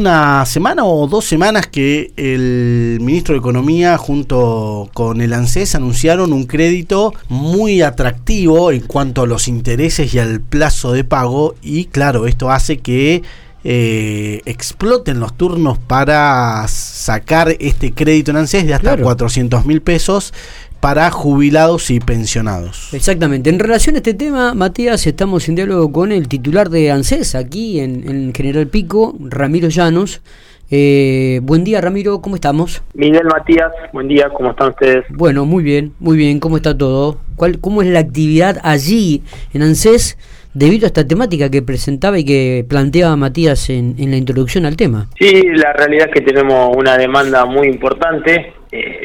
una semana o dos semanas que el ministro de Economía junto con el ANSES anunciaron un crédito muy atractivo en cuanto a los intereses y al plazo de pago. Y claro, esto hace que eh, exploten los turnos para sacar este crédito en ANSES de hasta 400 mil pesos para jubilados y pensionados. Exactamente. En relación a este tema, Matías, estamos en diálogo con el titular de ANSES aquí en, General Pico, Ramiro Llanos. Eh, buen día, Ramiro, ¿cómo estamos? Miguel Matías, buen día, ¿cómo están ustedes? Bueno, muy bien, muy bien, ¿cómo está todo? ¿Cuál, ¿Cómo es la actividad allí en ANSES debido a esta temática que presentaba y que planteaba Matías en, en la introducción al tema? Sí, la realidad es que tenemos una demanda muy importante eh,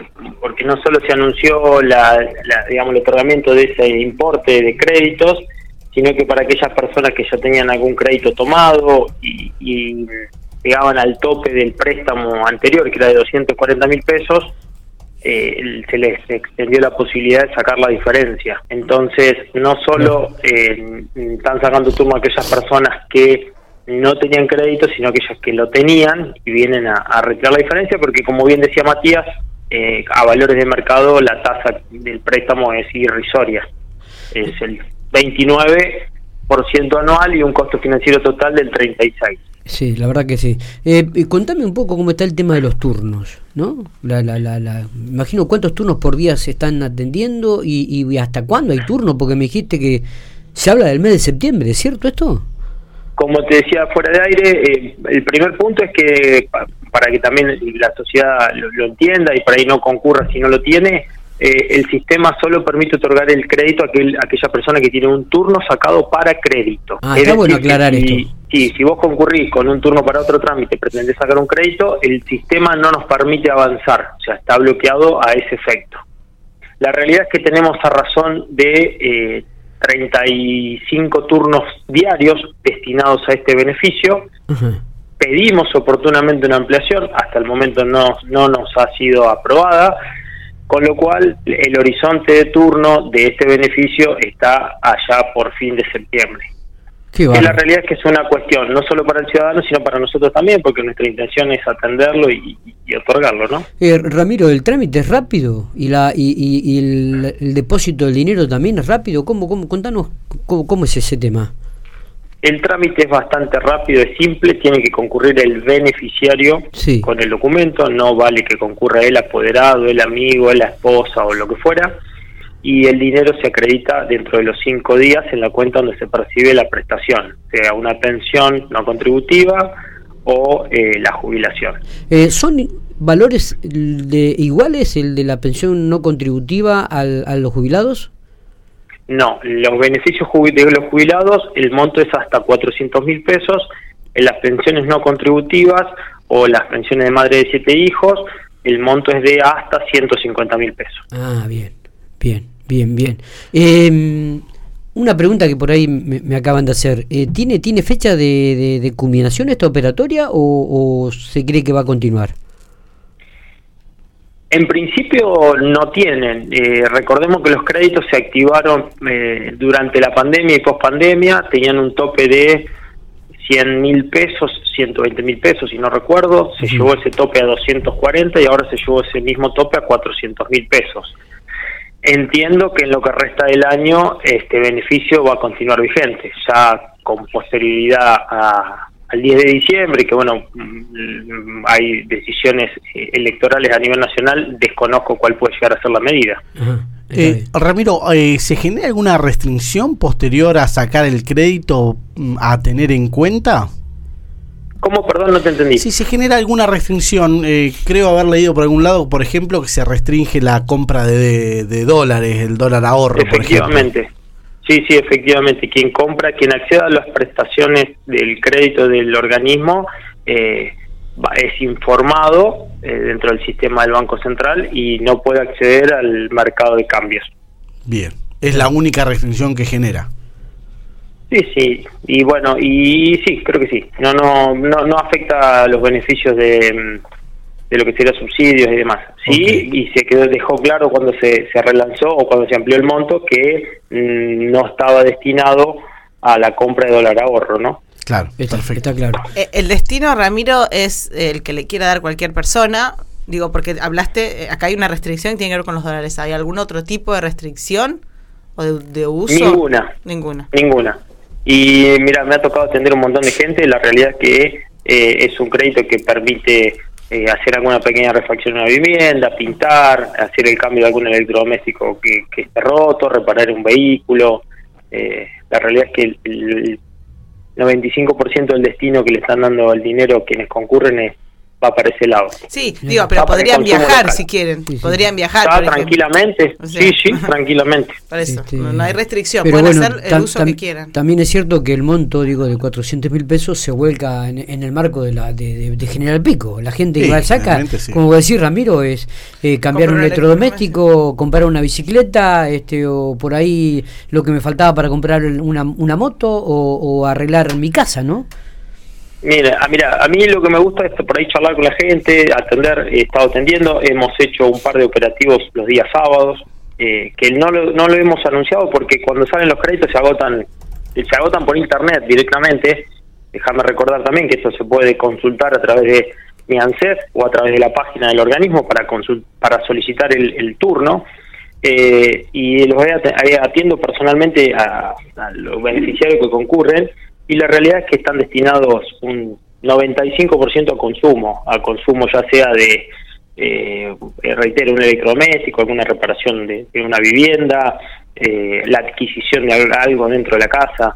porque no solo se anunció la, digamos, el otorgamiento de ese importe de créditos, sino que para aquellas personas que ya tenían algún crédito tomado y, llegaban al tope del préstamo anterior, que era de 240 mil pesos, eh, se les extendió la posibilidad de sacar la diferencia. Entonces, no solo eh, están sacando turno aquellas personas que no tenían crédito, sino aquellas que lo tenían y vienen a, a retirar la diferencia, porque como bien decía Matías, eh, a valores de mercado la tasa del préstamo es irrisoria. Es el 29% anual y un costo financiero total del 36%. Sí, la verdad que sí. Eh, contame un poco cómo está el tema de los turnos, ¿no? La, la, la, imagino cuántos turnos por día se están atendiendo y, y hasta cuándo hay turnos, porque me dijiste que se habla del mes de septiembre, ¿es cierto esto? Como te decía fuera de aire, eh, el primer punto es que para que también la sociedad lo, entienda y para ahí no concurra si no lo tiene, eh, el sistema solo permite otorgar el crédito a, aquel, aquella persona que tiene un turno sacado para crédito. Ah, está bueno aclarar si, esto. Sí, si vos concurrís con un turno para otro trámite, pretendés sacar un crédito, el sistema no nos permite avanzar, o sea, está bloqueado a ese efecto. La realidad es que tenemos a razón de eh, 35 turnos diarios destinados a este beneficio pedimos oportunamente una ampliación, hasta el momento no, no nos ha sido aprobada, con lo cual el horizonte de turno de este beneficio está allá por fin de septiembre. Y la realidad es que es una cuestión no solo para el ciudadano, sino para nosotros también, porque nuestra intención es atenderlo y, otorgarlo, ¿no? Eh, Ramiro, ¿el trámite es rápido? ¿Y la y, el, depósito del dinero también es rápido? ¿Cómo, cómo, contanos cómo es ese tema? El trámite es bastante rápido, es simple, tiene que concurrir el beneficiario con el documento, no vale que concurra el apoderado, el amigo, la esposa o lo que fuera, y el dinero se acredita dentro de los cinco días en la cuenta donde se percibe la prestación, sea una pensión no contributiva o eh, la jubilación. Eh, ¿Son valores de, iguales el de la pensión no contributiva al, a los jubilados? No, los beneficios de los jubilados, el monto es hasta 400 mil pesos, en las pensiones no contributivas o las pensiones de madre de siete hijos, el monto es de hasta 150 mil pesos. Ah, bien, bien, bien, bien. Eh, una pregunta que por ahí me, acaban de hacer, eh, ¿tiene, ¿tiene fecha de, culminación esta operatoria o se cree que va a continuar? En principio no tienen. Eh, recordemos que los créditos se activaron eh, durante la pandemia y pospandemia, tenían un tope de 100 mil pesos, 120 mil pesos, si no recuerdo, se llevó ese tope a 240 y ahora se llevó ese mismo tope a 400 mil pesos. Entiendo que en lo que resta del año este beneficio va a continuar vigente, ya con posterioridad a, al 10 de diciembre, que bueno, mm, hay decisiones eh, electorales a nivel nacional, desconozco cuál puede llegar a ser la medida. Eh, Ramiro, eh, ¿se genera alguna restricción posterior a sacar el crédito mm, a tener en cuenta? ¿Cómo? Perdón, no te entendí. Si se genera alguna restricción, creo haber leído por algún lado, por ejemplo, que se restringe la compra de, dólares, el dólar ahorro, Efectivamente. Sí, sí, efectivamente. Quien compra, quien acceda a las prestaciones del crédito del organismo eh, es informado eh, dentro del sistema del Banco Central y no puede acceder al mercado de cambios. Bien, es la única restricción que genera. Sí, sí, y bueno, y sí, creo que sí. No, no, no, no afecta a los beneficios de de lo que sería subsidios y demás. Sí, y se quedó, dejó claro cuando se, se relanzó o cuando se amplió el monto que mm, no estaba destinado a la compra de dólar ahorro, ¿no? Claro, Está, perfecto. está claro. Eh, El destino, Ramiro, es el que le quiera dar cualquier persona. Digo, porque hablaste, eh, acá hay una restricción que tiene que ver con los dólares. ¿Hay algún otro tipo de restricción o de, de uso? Ninguna. Ninguna. Ninguna. Y mira, me ha tocado atender un montón de gente. La realidad es que eh, es un crédito que permite eh, hacer alguna pequeña refacción en una vivienda, pintar, hacer el cambio de algún electrodoméstico que, que esté roto, reparar un vehículo. Eh, la realidad es que el, el 95% del destino que le están dando el dinero a quienes concurren es, va para ese lado. Sí, digo, pero Va podrían viajar local. si quieren. Sí, sí. Podrían viajar. Tranquilamente. O sea, sí, sí, tranquilamente. Por eso, Este, no, no hay restricción. pero Pueden bueno, hacer el uso que quieran. También es cierto que el monto, digo, de 400 mil pesos se vuelca en, en el marco de la de, de- de General Pico. La gente Sí, igual saca, generalmente sí. como decir Ramiro, es eh, cambiar Comprar un un electrodoméstico, comprar una bicicleta, este o por ahí lo que me faltaba para comprar una, una moto o, o arreglar mi casa, ¿no? Mira, a, mira, a mí lo que me gusta es por ahí charlar con la gente, atender, he estado atendiendo, hemos hecho un par de operativos los días sábados, eh, que no lo, no lo hemos anunciado porque cuando salen los créditos se agotan, se agotan por internet directamente. Déjame recordar también que eso se puede consultar a través de mi ANSES o a través de la página del organismo para para solicitar el, el turno. Eh, y los eh, atiendo personalmente a los beneficiarios que concurren y la realidad es que están destinados un 95% a consumo, a consumo ya sea de, eh, reitero, un electrodoméstico, alguna reparación de, de una vivienda, eh, la adquisición de al- algo dentro de la casa.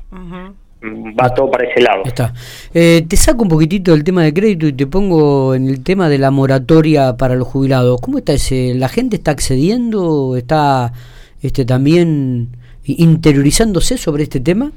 Mm, va todo para ese lado. Está. Eh, te saco un poquitito del tema de crédito y te pongo en el tema de la moratoria para los jubilados. ¿Cómo está ese? ¿La gente está accediendo? ¿Está este también interiorizándose sobre este tema?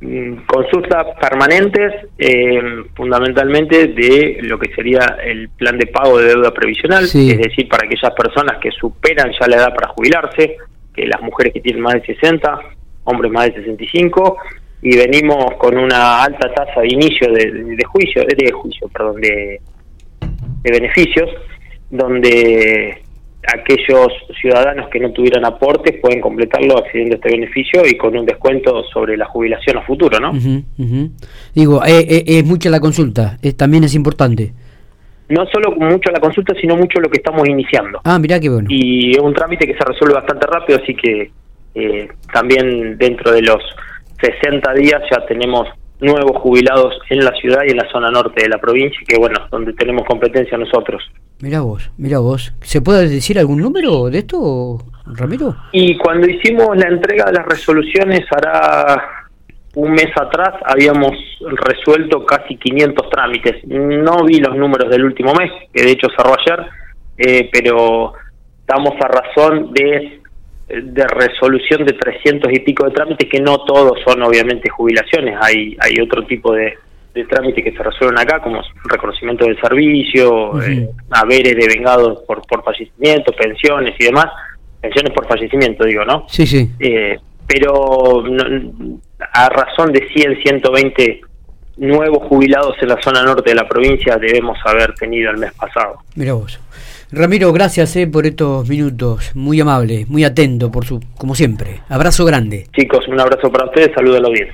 Mm, consultas permanentes, eh, fundamentalmente de lo que sería el plan de pago de deuda previsional, Sí. es decir, para aquellas personas que superan ya la edad para jubilarse, que las mujeres que tienen más de 60, hombres más de 65, y venimos con una alta tasa de inicio de, de- de juicio, de juicio, perdón, de, de beneficios, donde aquellos ciudadanos que no tuvieran aportes pueden completarlo accediendo a este beneficio y con un descuento sobre la jubilación a futuro, ¿no? Ujú, ujú. Digo, eh, eh, es mucha la consulta, eh, también es importante. No solo mucho la consulta, sino mucho lo que estamos iniciando. Ah, mirá qué bueno. Y es un trámite que se resuelve bastante rápido, así que eh, también dentro de los 60 días ya tenemos nuevos jubilados en la ciudad y en la zona norte de la provincia, que bueno, donde tenemos competencia nosotros. Mirá vos, mirá vos. ¿Se puede decir algún número de esto, Ramiro? Y cuando hicimos la entrega de las resoluciones, hará un mes atrás, habíamos resuelto casi 500 trámites. No vi los números del último mes, que de hecho cerró ayer, eh, pero estamos a razón de, de resolución de 300 y pico de trámites, que no todos son obviamente jubilaciones, hay, hay otro tipo de, de trámites que se resuelven acá, como reconocimiento del servicio, Ujú. eh, haberes de vengados por, por fallecimiento, pensiones y demás, pensiones por fallecimiento digo, ¿no? Sí, sí. Eh, pero no- a razón de 100, 120 nuevos jubilados en la zona norte de la provincia debemos haber tenido el mes pasado. Mirá vos. Ramiro, gracias eh, por estos minutos. Muy amable, muy atento, por su, como siempre. Abrazo grande. Chicos, un abrazo para ustedes, saludos a la audiencia.